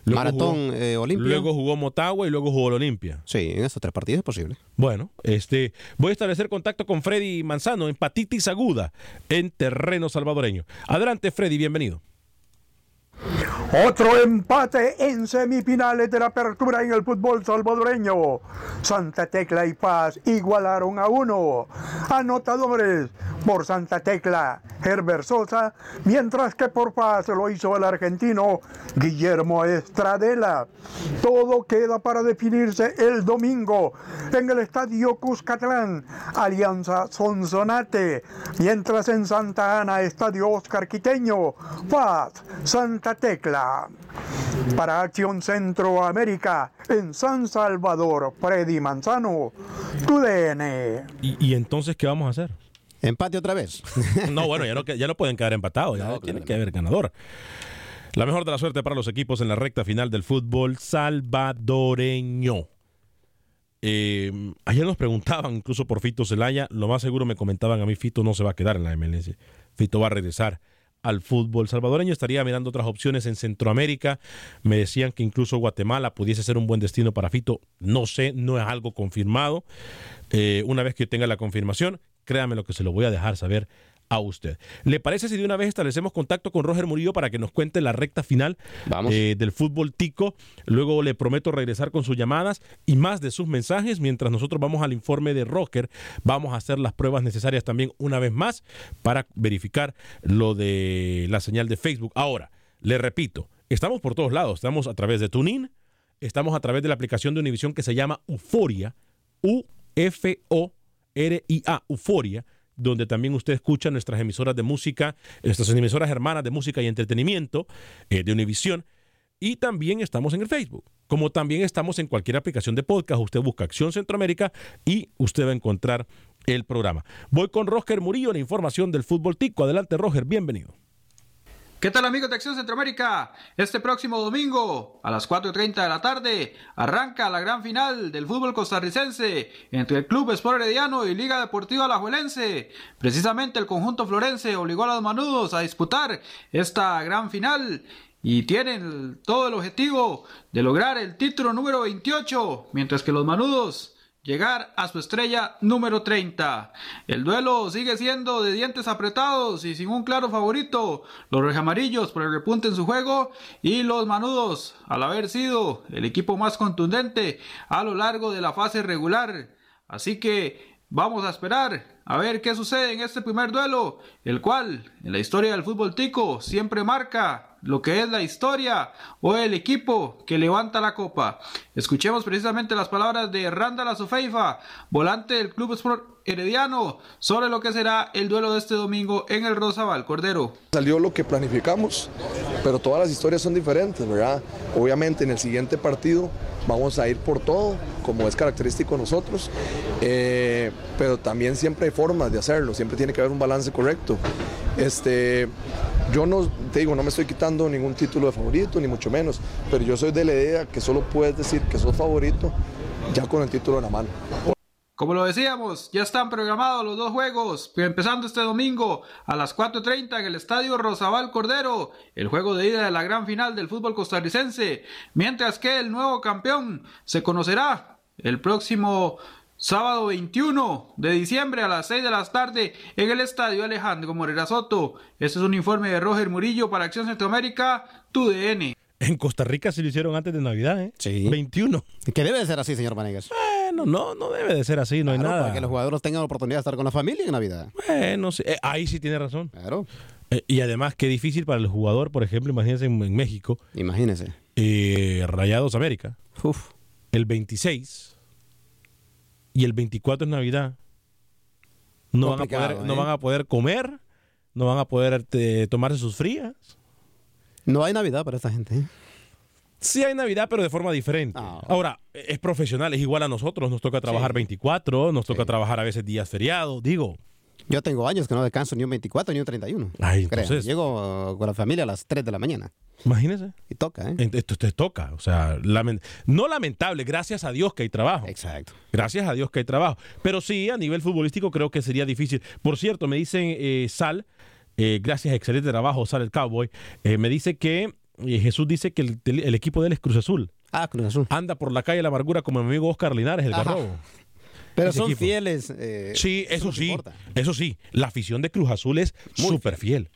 Luego Maratón, jugó- eh, Olimpia. Luego jugó Motagua y luego jugó el Olimpia. Sí, en esos tres partidos es posible. Bueno, este, voy a establecer contacto con Freddy Manzano, hepatitis aguda en terreno salvadoreño. Adelante, Freddy, bienvenido. Otro empate en semifinales de la apertura en el fútbol salvadoreño. Santa Tecla y Paz igualaron a uno. Anotadores por Santa Tecla, Herbert Sosa, mientras que por Paz lo hizo el argentino Guillermo Estradela. Todo queda para definirse el domingo en el estadio Cuscatlán, Alianza Sonsonate, mientras en Santa Ana, estadio Oscar Quiteño, Paz, Santa Tecla. Para Acción Centroamérica, en San Salvador, Freddy Manzano, TUDN. ¿Y, y entonces qué vamos a hacer? Empate otra vez. no, bueno, ya no, ya no pueden quedar empatados, ya tiene que haber ganador. La mejor de la suerte para los equipos en la recta final del fútbol salvadoreño. Eh, ayer nos preguntaban, incluso por Fito Zelaya, lo más seguro me comentaban a mí, Fito no se va a quedar en la MLS. Fito va a regresar al fútbol salvadoreño, estaría mirando otras opciones en Centroamérica. Me decían que incluso Guatemala pudiese ser un buen destino para Fito. No sé, no es algo confirmado. Eh, una vez que tenga la confirmación, créame lo que se lo voy a dejar saber a usted. ¿Le parece si de una vez establecemos contacto con Roger Murillo para que nos cuente la recta final eh, del fútbol tico? Luego le prometo regresar con sus llamadas y más de sus mensajes mientras nosotros vamos al informe de Roger. Vamos a hacer las pruebas necesarias también una vez más para verificar lo de la señal de Facebook. Ahora, le repito, estamos por todos lados. Estamos a través de TuneIn, estamos a través de la aplicación de Univision que se llama Euforia, U-F-O-R-I-A, Euforia donde también usted escucha nuestras emisoras de música, nuestras emisoras hermanas de música y entretenimiento eh, de Univisión. Y también estamos en el Facebook, como también estamos en cualquier aplicación de podcast. Usted busca Acción Centroamérica y usted va a encontrar el programa. Voy con Roger Murillo, la información del fútbol tico. Adelante, Roger, bienvenido. ¿Qué tal amigos de Acción Centroamérica? Este próximo domingo a las 4.30 de la tarde arranca la gran final del fútbol costarricense entre el Club Sport Herediano y Liga Deportiva Alajuelense. Precisamente el conjunto florense obligó a los manudos a disputar esta gran final y tienen todo el objetivo de lograr el título número 28, mientras que los manudos llegar a su estrella número 30. El duelo sigue siendo de dientes apretados y sin un claro favorito. Los rojamarillos por el repunte en su juego y los manudos al haber sido el equipo más contundente a lo largo de la fase regular. Así que vamos a esperar a ver qué sucede en este primer duelo, el cual en la historia del fútbol tico siempre marca lo que es la historia o el equipo que levanta la copa. Escuchemos precisamente las palabras de Randall Azofeifa, volante del Club Sport Herediano, sobre lo que será el duelo de este domingo en el Rosabal Cordero. Salió lo que planificamos, pero todas las historias son diferentes, ¿verdad? Obviamente en el siguiente partido vamos a ir por todo, como es característico nosotros, eh, pero también siempre hay formas de hacerlo, siempre tiene que haber un balance correcto. Este, yo no, te digo, no me estoy quitando ningún título de favorito, ni mucho menos, pero yo soy de la idea que solo puedes decir que sos favorito ya con el título en la mano. Como lo decíamos, ya están programados los dos juegos, empezando este domingo a las 4.30 en el Estadio Rosabal Cordero, el juego de ida de la gran final del fútbol costarricense, mientras que el nuevo campeón se conocerá el próximo Sábado 21 de diciembre a las 6 de la tarde en el Estadio Alejandro Morera Soto. Este es un informe de Roger Murillo para Acción Centroamérica, TUDN. En Costa Rica se lo hicieron antes de Navidad, ¿eh? Sí. 21. Que debe de ser así, señor Vanegas. Bueno, no, no debe de ser así, no hay nada. Para que los jugadores tengan la oportunidad de estar con la familia en Navidad. Bueno, sí, eh, ahí sí tiene razón. Claro. Eh, y además, qué difícil para el jugador, por ejemplo, imagínense en, en México. Imagínense. Eh, Rayados América. Uf. El 26 y el 24 es Navidad. No, van a, poder, no ¿eh? van a poder comer, no van a poder eh, tomarse sus frías. No hay Navidad para esta gente. ¿eh? Sí hay Navidad, pero de forma diferente. Ah. Ahora, es profesional, es igual a nosotros. Nos toca trabajar 24, nos toca trabajar a veces días feriados. Digo, Yo tengo años que no descanso ni un 24 ni un 31. Ay, entonces- Llego con la familia a las 3 de la mañana. imagínese. Y toca, ¿eh? Esto te toca, o sea, no lamentable, gracias a Dios que hay trabajo. Exacto. Gracias a Dios que hay trabajo. Pero sí, a nivel futbolístico creo que sería difícil. Por cierto, me dicen eh, Sal, eh, gracias, excelente trabajo, Sal el Cowboy, eh, me dice que eh, Jesús dice que el, el equipo de él es Cruz Azul. Ah, Cruz Azul. Anda por la calle de la amargura como mi amigo Oscar Linares, el. Garrobo. Pero son equipo. fieles. eh, Sí, eso sí. importa. Eso sí, la afición de Cruz Azul es súper fiel.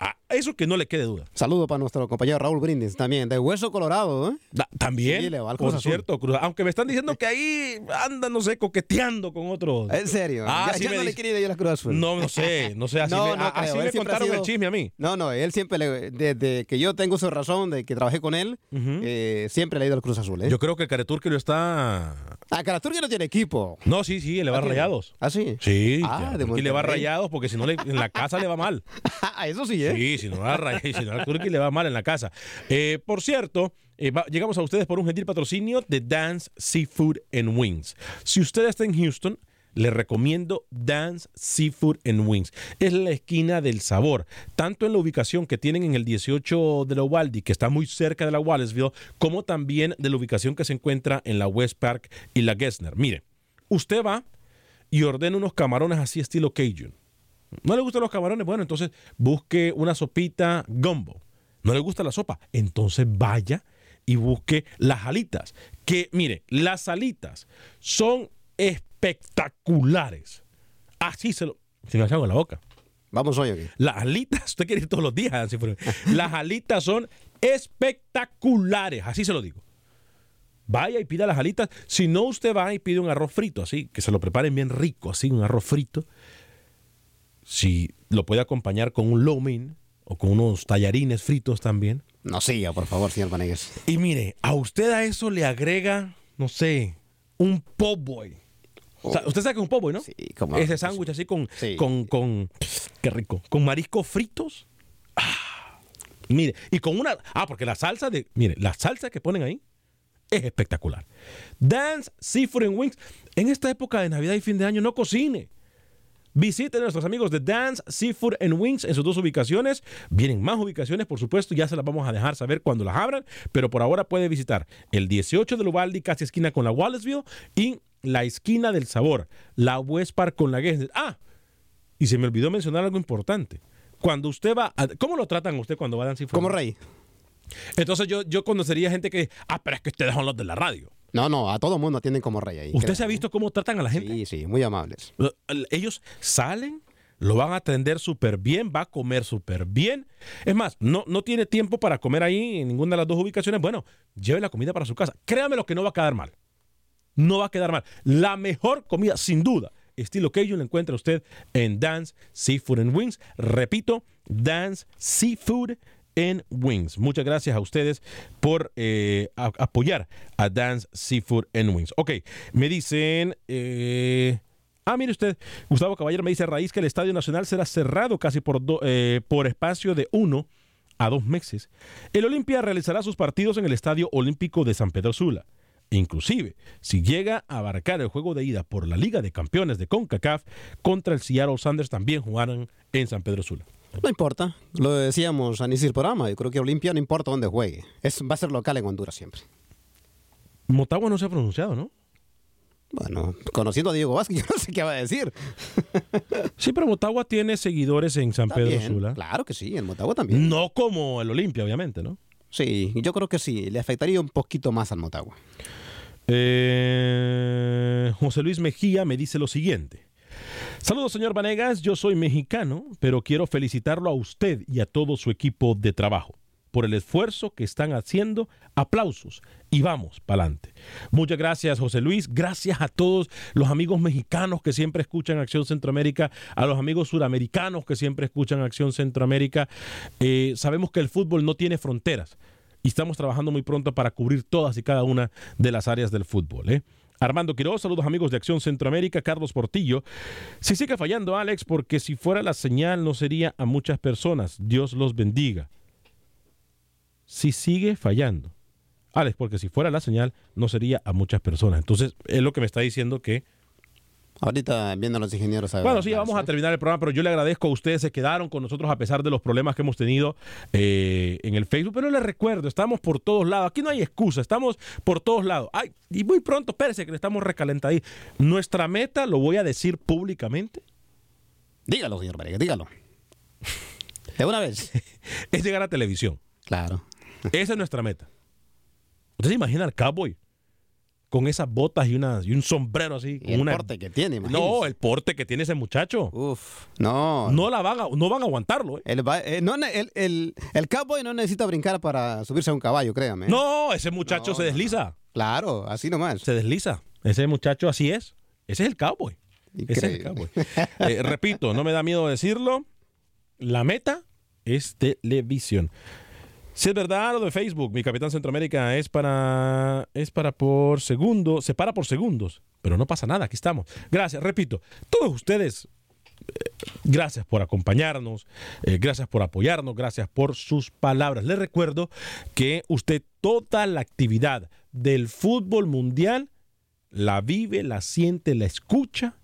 A eso que no le quede duda. Saludo para nuestro compañero Raúl Brindis también, de Hueso Colorado, ¿eh? Da- También, Sí, le va al Cruz por Azul. cierto, Cruz- aunque me están diciendo que ahí anda, no sé, coqueteando con otros. En serio. Ah, ya, sí ya me no le quiere ir a la Cruz Azul. No, no sé, no sé, así No, me, no así creo, me ha contaron sido- el chisme a mí. No, no, él siempre, le- desde que yo tengo su razón de que trabajé con él, eh, siempre le he ido al Cruz Azul, ¿eh? Yo creo que Careturque lo está... Ah, Caraturque no tiene equipo. No, sí, sí, le va ¿Ah, rayados. ¿Ah, sí? Sí, Ah, Turqui le va rayados porque si no en la casa le va mal. Ah, eso sí, ¿eh? Sí, si no va rayado, si no al Turqui le va mal en la casa. Eh, por cierto, eh, llegamos a ustedes por un gentil patrocinio de Dance Seafood and Wings. Si usted está en Houston, le recomiendo Dance Seafood and Wings. Es la esquina del sabor, tanto en la ubicación que tienen en el 18 de la Uvalde, que está muy cerca de la Wallaceville, como también de la ubicación que se encuentra en la West Park y la Gessner. Mire, usted va y ordena unos camarones así estilo Cajun. ¿No le gustan los camarones? Bueno, entonces busque una sopita gumbo. ¿No le gusta la sopa? Entonces vaya y busque las alitas. Que, mire, las alitas son espectaculares. Así se lo... Se me en la boca. Vamos hoy, ¿ok? Las alitas, usted quiere ir todos los días. así. Las alitas son espectaculares, así se lo digo. Vaya y pida las alitas. Si no, usted va y pide un arroz frito, así, que se lo preparen bien rico, así, un arroz frito. Si lo puede acompañar con un mein o con unos tallarines fritos también. No siga, por favor, señor Vanegas. Y mire, a usted a eso le agrega, no sé, un po' boy. O sea, usted sabe que es un po' boy, ¿no? Sí, como. Ese sándwich así con, Sí. con, con, qué rico, con mariscos fritos. Ah, mire, y con una, ah, porque la salsa de, mire, la salsa que ponen ahí es espectacular. Dance Seafood and Wings. En esta época de Navidad y fin de año no cocine. Visiten a nuestros amigos de Dance Seafood and Wings en sus dos ubicaciones. Vienen más ubicaciones, por supuesto, ya se las vamos a dejar saber cuando las abran, pero por ahora puede visitar el 18 de Ubaldi, casi esquina con la Wallaceville, y la esquina del Sabor, la West Park con la Guest. Ah, y se me olvidó mencionar algo importante. Cuando usted va, a- ¿cómo lo tratan a usted cuando va a Dance Seafood? Como rey. Entonces yo, yo conocería gente que, ah, pero es que ustedes son los de la radio. No, no, a todo mundo atienden como rey ahí. ¿Usted creo. se ha visto cómo tratan a la gente? Sí, sí, muy amables. Ellos salen, lo van a atender súper bien, va a comer súper bien. Es más, no, no tiene tiempo para comer ahí en ninguna de las dos ubicaciones. Bueno, lleve la comida para su casa. Créame lo que no va a quedar mal. No va a quedar mal. La mejor comida, sin duda, estilo Cajun, la encuentra usted en Dance Seafood and Wings. Repito, Dance Seafood and Wings. Muchas gracias a ustedes por eh, apoyar a Dance Seafood and Wings. Ok, me dicen... eh, Ah, mire usted, Gustavo Caballero me dice a raíz que el Estadio Nacional será cerrado casi por, do- eh, por espacio de uno a dos meses. El Olimpia realizará sus partidos en el Estadio Olímpico de San Pedro Sula. Inclusive, si llega a abarcar el juego de ida por la Liga de Campeones de CONCACAF contra el Seattle Sanders también jugarán en San Pedro Sula. No importa, lo decíamos al inicio del programa. Yo creo que Olimpia no importa dónde juegue. Es, va a ser local en Honduras siempre. Motagua no se ha pronunciado, ¿no? Bueno, conociendo a Diego Vázquez, yo no sé qué va a decir. Sí, pero Motagua tiene seguidores en San Pedro Sula. Claro que sí, en Motagua también. No como el Olimpia, obviamente, ¿no? Sí, yo creo que sí, le afectaría un poquito más al Motagua. Eh, José Luis Mejía me dice lo siguiente. Saludos, señor Vanegas. Yo soy mexicano, pero quiero felicitarlo a usted y a todo su equipo de trabajo por el esfuerzo que están haciendo. Aplausos y vamos para adelante. Muchas gracias, José Luis. Gracias a todos los amigos mexicanos que siempre escuchan Acción Centroamérica, a los amigos suramericanos que siempre escuchan Acción Centroamérica. Eh, sabemos que el fútbol no tiene fronteras y estamos trabajando muy pronto para cubrir todas y cada una de las áreas del fútbol. ¿eh? Armando Quiroz, saludos amigos de Acción Centroamérica, Carlos Portillo. Si sigue fallando, Alex, porque si fuera la señal no sería a muchas personas. Dios los bendiga. Si sigue fallando. Alex, porque si fuera la señal no sería a muchas personas. Entonces, es lo que me está diciendo que Ahorita viendo a los ingenieros. a bueno, sí, ya vamos a terminar el programa, pero yo le agradezco a ustedes, se quedaron con nosotros a pesar de los problemas que hemos tenido eh, en el Facebook, pero les recuerdo, estamos por todos lados, aquí no hay excusa, estamos por todos lados. Ay, y muy pronto, espérese que le estamos recalentaditos. Nuestra meta, lo voy a decir públicamente, Dígalo, señor Vanegas, dígalo. De una vez. es llegar a televisión. Claro. Esa es nuestra meta. ¿Usted se imagina al cowboy? Con esas botas y, una, y un sombrero así. Y el una... porte que tiene. No, el porte que tiene ese muchacho. Uf, no. No, la van a, no van a aguantarlo. ¿eh? El, eh, no el, el, el cowboy no necesita brincar para subirse a un caballo, créame. No, ese muchacho No, se desliza. Claro, así nomás. Se desliza. Ese muchacho así es. Ese es el cowboy. Ese es el cowboy. Eh, repito, no me da miedo decirlo. La meta es televisión. Si es verdad lo de Facebook, mi Capitán Centroamérica es para es para por segundo, se para por segundos, pero no pasa nada, aquí estamos. Gracias, repito, todos ustedes eh, Gracias por acompañarnos, eh, gracias por apoyarnos, gracias por sus palabras. Les recuerdo que usted toda la actividad del fútbol mundial la vive, la siente, la escucha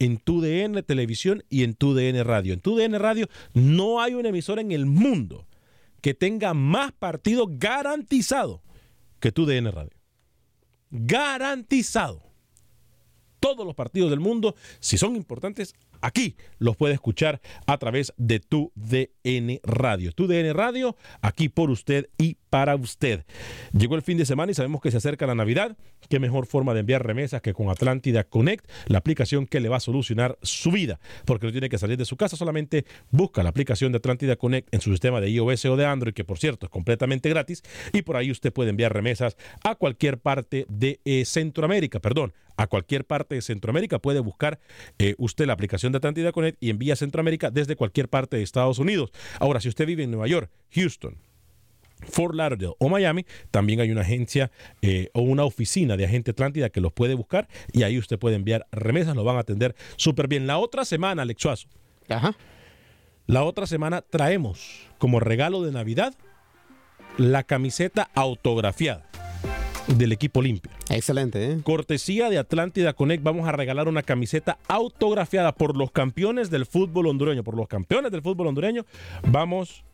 en tu DN Televisión y en tu DN Radio. En tu DN Radio no hay una emisora en el mundo que tenga más partidos garantizado que tu DN Radio. Garantizado. Todos los partidos del mundo, si son importantes, aquí los puede escuchar a través de tu DN Radio. Tu DN Radio, aquí por usted y para usted. Llegó el fin de semana y sabemos que se acerca la Navidad. Qué mejor forma de enviar remesas que con Atlántida Connect, la aplicación que le va a solucionar su vida, porque no tiene que salir de su casa, solamente busca la aplicación de Atlántida Connect en su sistema de iOS o de Android, que por cierto es completamente gratis, y por ahí usted puede enviar remesas a cualquier parte de eh, Centroamérica, perdón, a cualquier parte de Centroamérica. Puede buscar eh, usted la aplicación de Atlántida Connect y envía a Centroamérica desde cualquier parte de Estados Unidos. Ahora, si usted vive en Nueva York, Houston, Fort Lauderdale o Miami, también hay una agencia eh, o una oficina de agente Atlántida que los puede buscar y ahí usted puede enviar remesas, lo van a atender súper bien. La otra semana, Alex Suazo, la otra semana traemos como regalo de Navidad la camiseta autografiada del equipo Olimpia. Excelente, ¿eh? Cortesía de Atlántida Connect, vamos a regalar una camiseta autografiada por los campeones del fútbol hondureño. Por los campeones del fútbol hondureño, vamos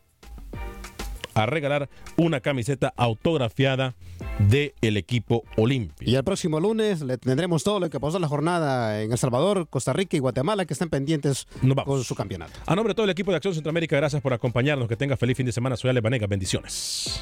a regalar una camiseta autografiada del el equipo Olimpia. Y el próximo lunes le tendremos todo lo que pasó en la jornada en El Salvador, Costa Rica y Guatemala que estén pendientes con su campeonato. A nombre de todo el equipo de Acción Centroamérica, gracias por acompañarnos. Que tenga feliz fin de semana. Soy Ale Banega. Bendiciones.